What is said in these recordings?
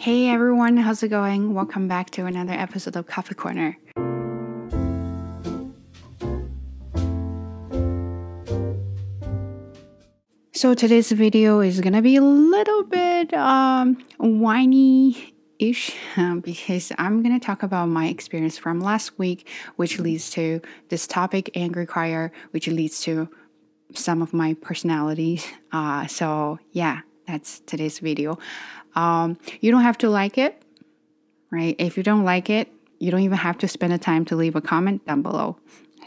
Hey everyone, how's it going? Welcome back to another episode of Coffee Corner. So today's video is gonna be a little bit um, whiny ish because I'm going to talk about my experience from last week, which leads to this topic, angry crier, which leads to some of my personalities. Uh, so, yeah, that's today's video. Um, you don't have to like it, right? If you don't like it, you don't even have to spend the time to leave a comment down below.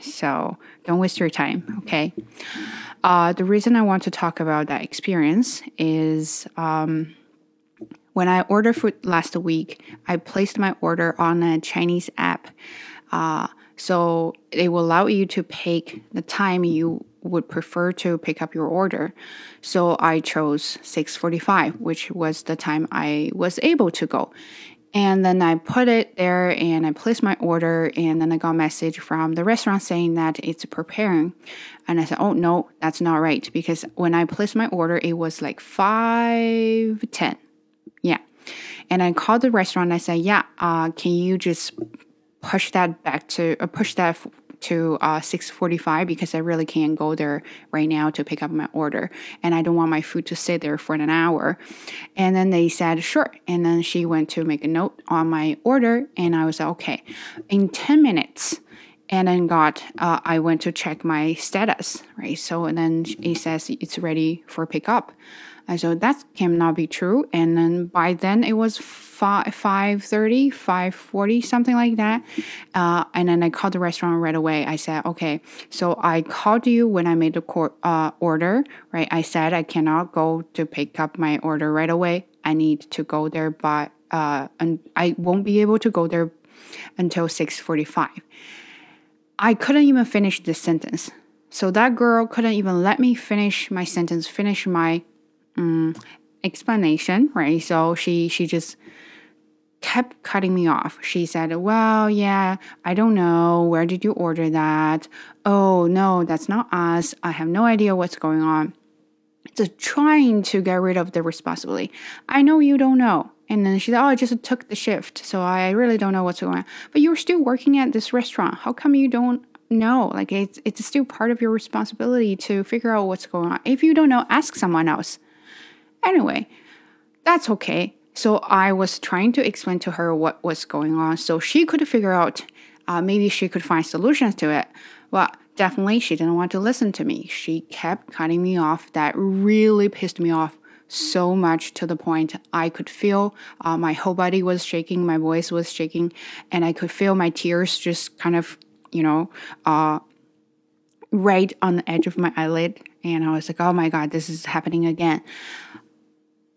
So don't waste your time, okay? Uh, the reason I want to talk about that experience is um, when I ordered food last week, I placed my order on a Chinese app. Uh, so it will allow you to pick the time you would prefer to pick up your order. So I chose 6:45, which was the time I was able to go. And then I put it there and I placed my order and then I got a message from the restaurant saying that it's preparing. And I said, "Oh no, that's not right because when I placed my order it was like 5:10." Yeah. And I called the restaurant. and I said, "Yeah, uh, can you just push that back to uh, push that to uh, 6.45 because i really can't go there right now to pick up my order. And i don't want my food to sit there for an hour. And then they said sure. And then she went to make a note on my order and i was like okay. In 10 minutes and then got uh, i went to check my status right so and then it says it's ready for pickup and so that cannot be true. And then by then it was 5, 5.30, 5.40, something like that. Uh, and then I called the restaurant right away. I said, okay, so I called you when I made the uh, order, right? I said I cannot go to pick up my order right away. I need to go there but uh, and I won't be able to go there until 6.45. I couldn't even finish this sentence. So that girl couldn't even let me finish my sentence, finish my um, explanation, right? So she she just kept cutting me off. She said, "Well, yeah, I don't know. Where did you order that? Oh, no, that's not us. I have no idea what's going on." Just trying to get rid of the responsibility. I know you don't know. And then she said, Oh, I just took the shift, so I really don't know what's going on. But you're still working at this restaurant. How come you don't know? Like it's it's still part of your responsibility to figure out what's going on. If you don't know, ask someone else. Anyway, that's okay. So I was trying to explain to her what was going on so she could figure out, uh, maybe she could find solutions to it. Well, definitely she didn't want to listen to me. She kept cutting me off. That really pissed me off so much to the point I could feel uh, my whole body was shaking, my voice was shaking, and I could feel my tears just kind of, you know, uh, right on the edge of my eyelid. And I was like, oh my God, this is happening again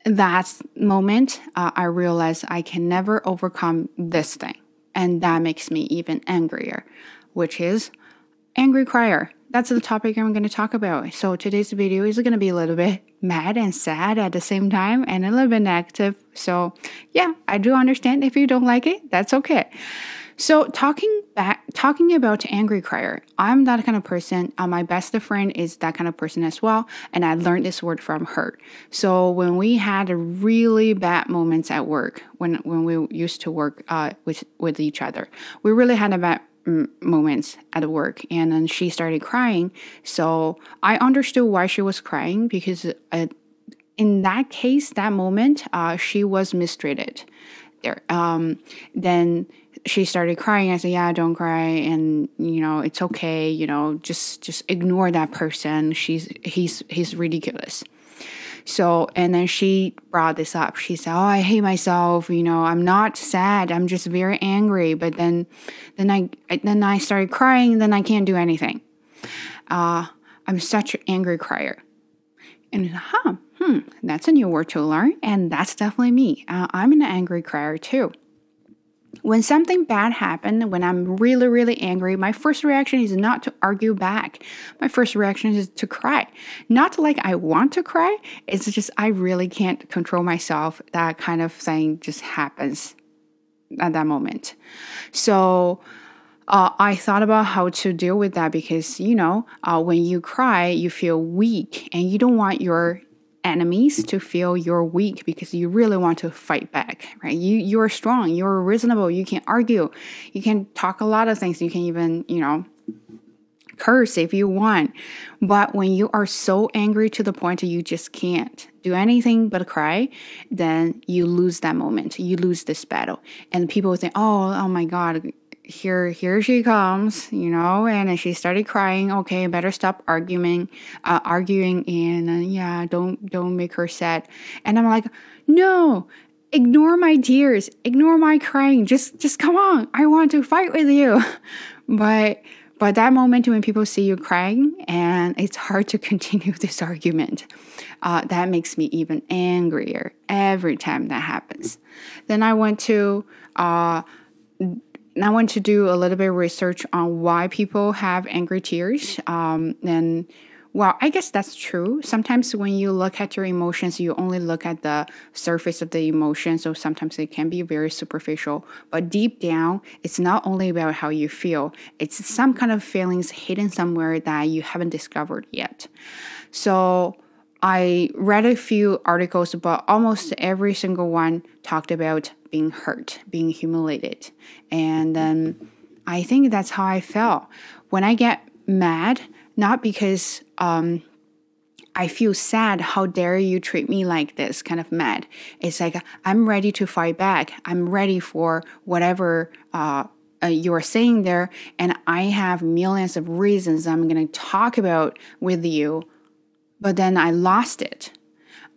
that moment, uh, I realized I can never overcome this thing. And that makes me even angrier, which is angry crier. That's the topic I'm going to talk about. So today's video is going to be a little bit mad and sad at the same time and a little bit negative. So yeah, I do understand if you don't like it, that's okay. So talking back, talking about angry crier, I'm that kind of person. Uh, my best friend is that kind of person as well, and I learned this word from her. So when we had really bad moments at work, when when we used to work uh, with with each other, we really had a bad moments at work and then she started crying so i understood why she was crying because uh, in that case that moment uh, she was mistreated there um, then she started crying. I said, "Yeah, don't cry, and you know it's okay. You know, just just ignore that person. She's he's he's ridiculous." So and then she brought this up. She said, "Oh, I hate myself. You know, I'm not sad. I'm just very angry. But then, then I then I started crying. Then I can't do anything. Uh, I'm such an angry crier." And huh, hmm, that's a new word to learn, and that's definitely me. Uh, I'm an angry crier too when something bad happened, when I'm really, really angry, my first reaction is not to argue back. My first reaction is to cry. Not like I want to cry, it's just I really can't control myself. That kind of thing just happens at that moment. So, uh, I thought about how to deal with that because, you know, uh, when you cry, you feel weak and you don't want your enemies to feel you're weak because you really want to fight back, right? You you're strong, you're reasonable, you can argue, you can talk a lot of things, you can even, you know, curse if you want. But when you are so angry to the point that you just can't do anything but cry, then you lose that moment. You lose this battle. And people think, oh, oh my God, here here she comes you know and she started crying. Okay better stop arguing uh, arguing and uh, yeah don't don't make her sad. And i'm like no ignore my tears ignore my crying. Just just come on i want to fight with you. But but that moment when people see you crying and it's hard to continue this argument uh, that makes me even angrier every time that happens. Then i went to uh, I want to do a little bit of research on why people have angry tears. Um, and well, I guess that's true. Sometimes when you look at your emotions, you only look at the surface of the emotion. So sometimes it can be very superficial. But deep down, it's not only about how you feel, it's some kind of feelings hidden somewhere that you haven't discovered yet. So I read a few articles, but almost every single one talked about being hurt, being humiliated. And then I think that's how I felt. When I get mad, not because um, I feel sad, how dare you treat me like this, kind of mad. It's like I'm ready to fight back. I'm ready for whatever uh, uh, you're saying there, and I have millions of reasons I'm going to talk about with you but then I lost it.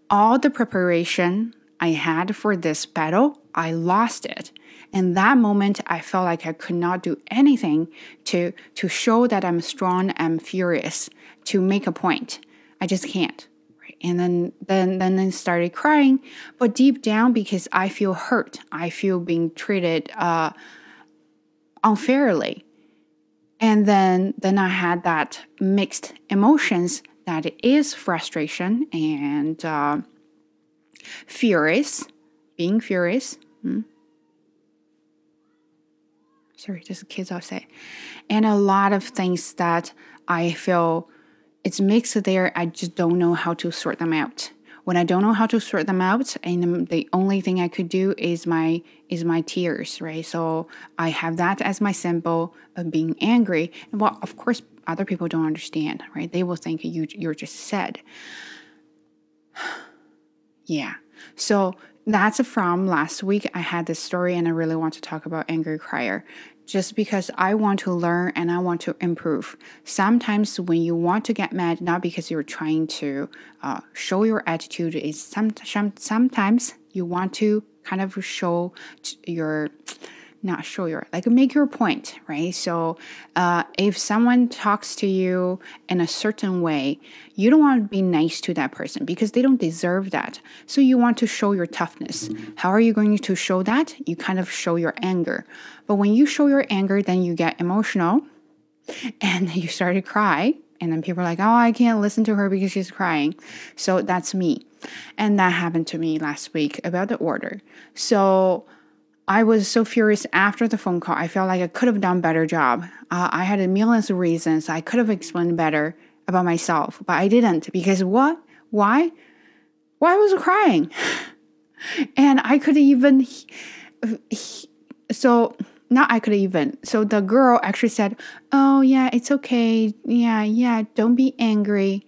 All the preparation I had for this battle, I lost it. In that moment, I felt like I could not do anything to, to show that I'm strong, I'm furious, to make a point. I just can't. And then, then, then I started crying, but deep down, because I feel hurt, I feel being treated uh, unfairly. And then, then I had that mixed emotions that it is frustration and uh, furious, being furious. Hmm? Sorry, just kids outside. And a lot of things that I feel it's mixed there. I just don't know how to sort them out. When I don't know how to sort them out, and the only thing I could do is my is my tears, right? So I have that as my symbol of being angry. And well, of course, other people don't understand, right? They will think you you're just sad. yeah. So that's from last week. I had this story and I really want to talk about angry crier just because I want to learn and I want to improve. Sometimes when you want to get mad, not because you're trying to uh, show your attitude, is some, sometimes you want to kind of show your not show your like make your point right? So uh, if someone talks to you in a certain way you don't want to be nice to that person because they don't deserve that. So you want to show your toughness. How are you going to show that? You kind of show your anger. But when you show your anger then you get emotional and you start to cry. And then people are like oh i can't listen to her because she's crying. So that's me. And that happened to me last week about the order. So I was so furious after the phone call. I felt like I could have done a better job. Uh, I had a million reasons. I could have explained better about myself, but I didn't because what? Why? Why was I crying? and I could even so not I could even. So the girl actually said, "Oh yeah, it's okay. Yeah, yeah, don't be angry."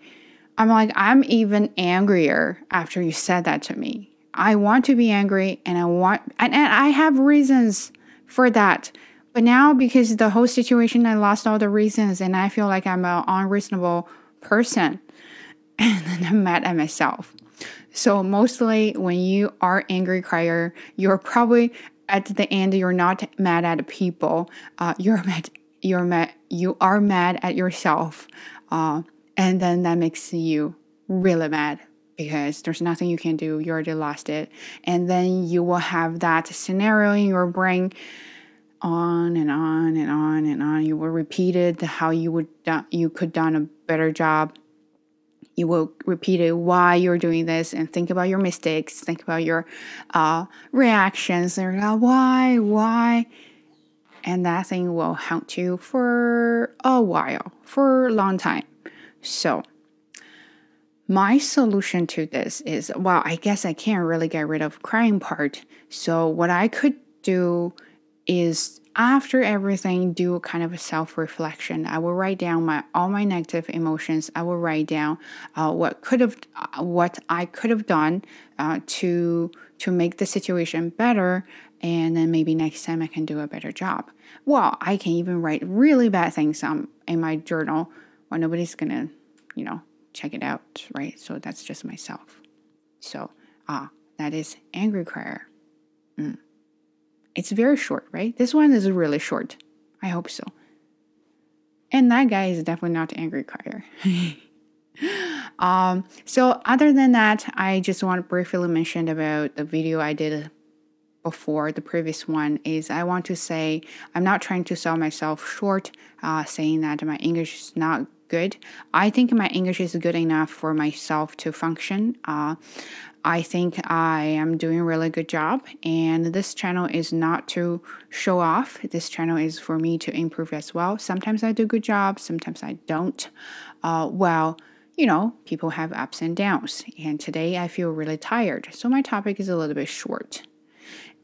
I'm like, I'm even angrier after you said that to me. I want to be angry and I want, and, and I have reasons for that. But now, because the whole situation, I lost all the reasons and I feel like I'm an unreasonable person. And then I'm mad at myself. So, mostly when you are angry crier, you're probably at the end, you're not mad at people. Uh, you're mad, you're mad, you are mad at yourself. Uh, and then that makes you really mad because there's nothing you can do. You already lost it. And then you will have that scenario in your brain on and on and on and on. You will repeat it how you would do, you could done a better job. You will repeat it why you're doing this and think about your mistakes. Think about your uh, reactions. And like, why, why, and that thing will haunt you for a while, for a long time. So my solution to this is well, I guess I can't really get rid of crying part. So what I could do is after everything do kind of a self-reflection. I will write down my all my negative emotions. I will write down uh, what could have uh, what i could have done uh, to to make the situation better. And then maybe next time i can do a better job. Well i can even write really bad things um, in my journal well nobody's gonna you know check it out right so that's just myself so ah that is angry crier mm. It's very short, right? This one is really short. I hope so. And that guy is definitely not angry crier. um, so other than that, I just want to briefly mention about the video I did before the previous one is I want to say I'm not trying to sell myself short, uh, saying that my English is not good. I think my English is good enough for myself to function. Uh, I think I am doing a really good job, and this channel is not to show off. This channel is for me to improve as well. Sometimes I do good job, sometimes I don't. Uh, well, you know, people have ups and downs, and today I feel really tired, so my topic is a little bit short.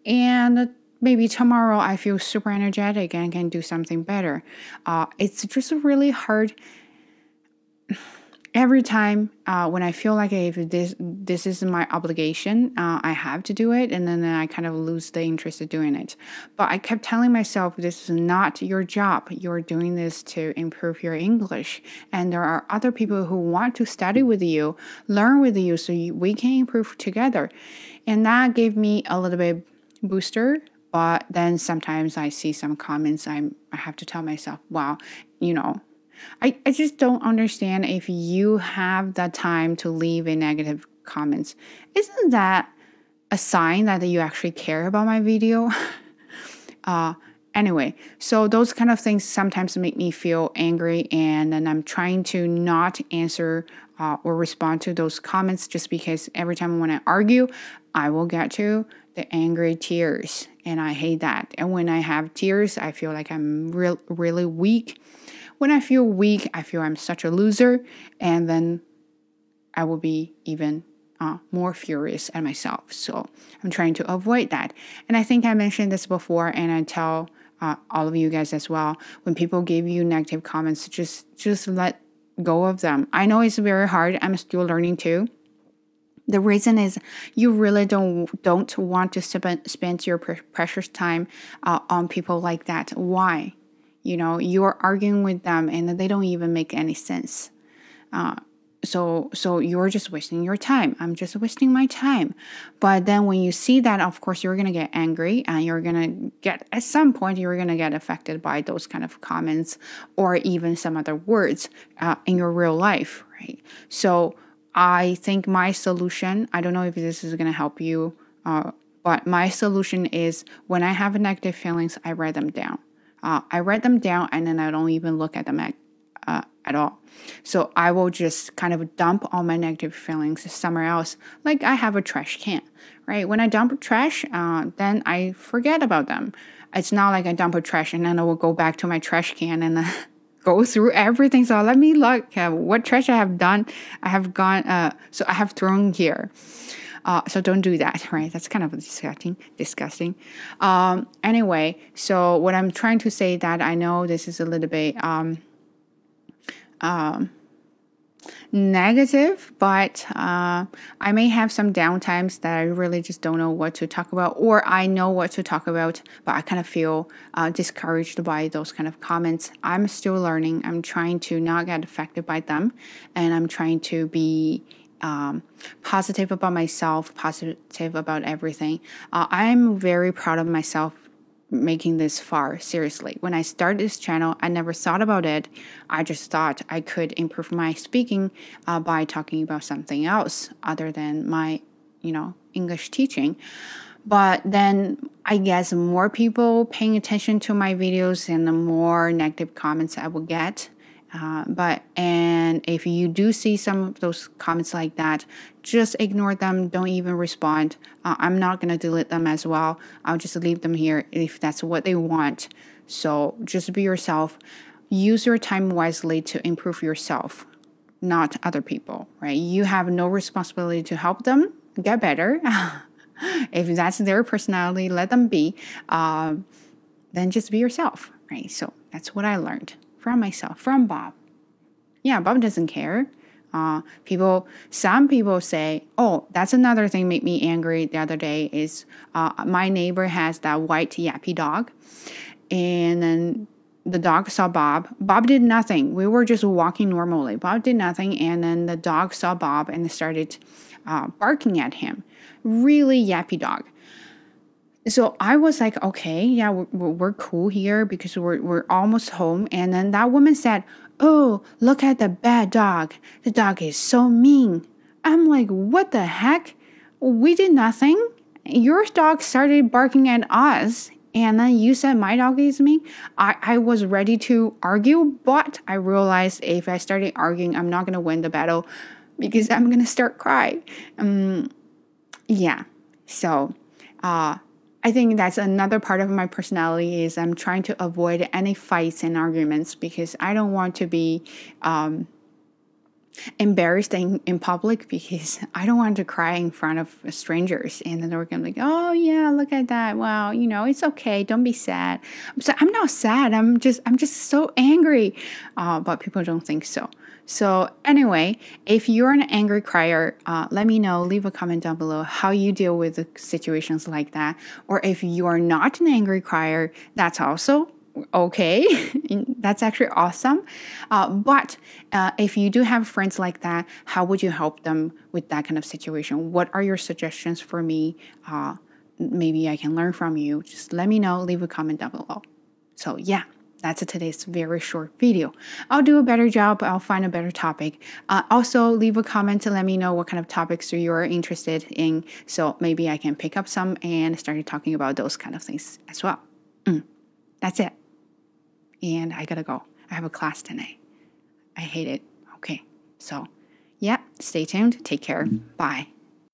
And maybe tomorrow I feel super energetic and can do something better. Uh, it's just really hard every time uh, when I feel like if this this is my obligation, uh, I have to do it, and then I kind of lose the interest of doing it. But I kept telling myself this is not your job. You're doing this to improve your English, and there are other people who want to study with you, learn with you, so you, we can improve together. And that gave me a little bit booster. But then sometimes I see some comments. I'm I have to tell myself, wow, you know I, I just don't understand if you have the time to leave a negative comments. Isn't that a sign that you actually care about my video? uh, anyway, so those kind of things sometimes make me feel angry, and then I'm trying to not answer uh, or respond to those comments just because every time when I argue, I will get to the angry tears, and I hate that. And when I have tears, I feel like I'm real, really weak when I feel weak, I feel I'm such a loser, and then I will be even uh, more furious at myself. So I'm trying to avoid that. And I think I mentioned this before, and I tell uh, all of you guys as well. When people give you negative comments, just just let go of them. I know it's very hard. I'm still learning too. The reason is you really don't don't want to spend spend your precious time uh, on people like that. Why? you know you're arguing with them and they don't even make any sense uh, so so you're just wasting your time i'm just wasting my time but then when you see that of course you're going to get angry and you're going to get at some point you're going to get affected by those kind of comments or even some other words uh, in your real life right so i think my solution i don't know if this is going to help you uh, but my solution is when i have negative feelings i write them down uh, I write them down and then I don't even look at them at, uh, at all. So I will just kind of dump all my negative feelings somewhere else. Like I have a trash can, right? When I dump trash, uh, then I forget about them. It's not like I dump a trash and then I will go back to my trash can and go through everything. So let me look at what trash I have done. I have gone, uh, so I have thrown here. Uh, so don't do that, right? That's kind of disgusting. Disgusting. Um, anyway, so what I'm trying to say that I know this is a little bit um, um, negative, but uh, I may have some downtimes that I really just don't know what to talk about, or I know what to talk about, but I kind of feel uh, discouraged by those kind of comments. I'm still learning. I'm trying to not get affected by them, and I'm trying to be um, positive about myself, positive about everything. Uh, I'm very proud of myself making this far seriously. When i started this channel i never thought about it. I just thought i could improve my speaking uh, by talking about something else other than my you know english teaching. But then i guess more people paying attention to my videos and the more negative comments i will get uh, but and if you do see some of those comments like that, just ignore them. Don't even respond. Uh, I'm not gonna delete them as well. I'll just leave them here if that's what they want. So just be yourself. Use your time wisely to improve yourself. not other people, right? You have no responsibility to help them get better. if that's their personality, let them be. Uh, then just be yourself, right? So that's what I learned from myself, from Bob. Yeah, Bob doesn't care. Uh, people, some people say, "Oh, that's another thing made me angry the other day." Is uh, my neighbor has that white yappy dog, and then the dog saw Bob. Bob did nothing. We were just walking normally. Bob did nothing, and then the dog saw Bob and started uh, barking at him. Really yappy dog. So I was like, okay, yeah, we're, we're cool here because we're, we're almost home. And then that woman said, Oh, look at the bad dog. The dog is so mean. I'm like, What the heck? We did nothing. Your dog started barking at us. And then you said my dog is mean. I, I was ready to argue, but I realized if I started arguing, I'm not going to win the battle because I'm going to start crying. Um, yeah. So, uh, I think that's another part of my personality is I'm trying to avoid any fights and arguments because I don't want to be um, embarrassed in, in public because I don't want to cry in front of strangers and then they're gonna be like, oh yeah, look at that. Wow, you know, it's okay. Don't be sad. So I'm not sad. I'm just I'm just so angry. Uh, but people don't think so. So, anyway, if you're an angry crier, uh, let me know. Leave a comment down below how you deal with situations like that. Or if you are not an angry crier, that's also okay. that's actually awesome. Uh, but uh, if you do have friends like that, how would you help them with that kind of situation? What are your suggestions for me? Uh, maybe I can learn from you. Just let me know. Leave a comment down below. So, yeah that's today's very short video. I'll do a better job. I'll find a better topic. Uh, also, leave a comment to let me know what kind of topics you are interested in. So maybe I can pick up some and start talking about those kind of things as well. Mm, that's it. And I gotta go. I have a class tonight. I hate it. Okay. So, yeah, stay tuned. Take care. Bye.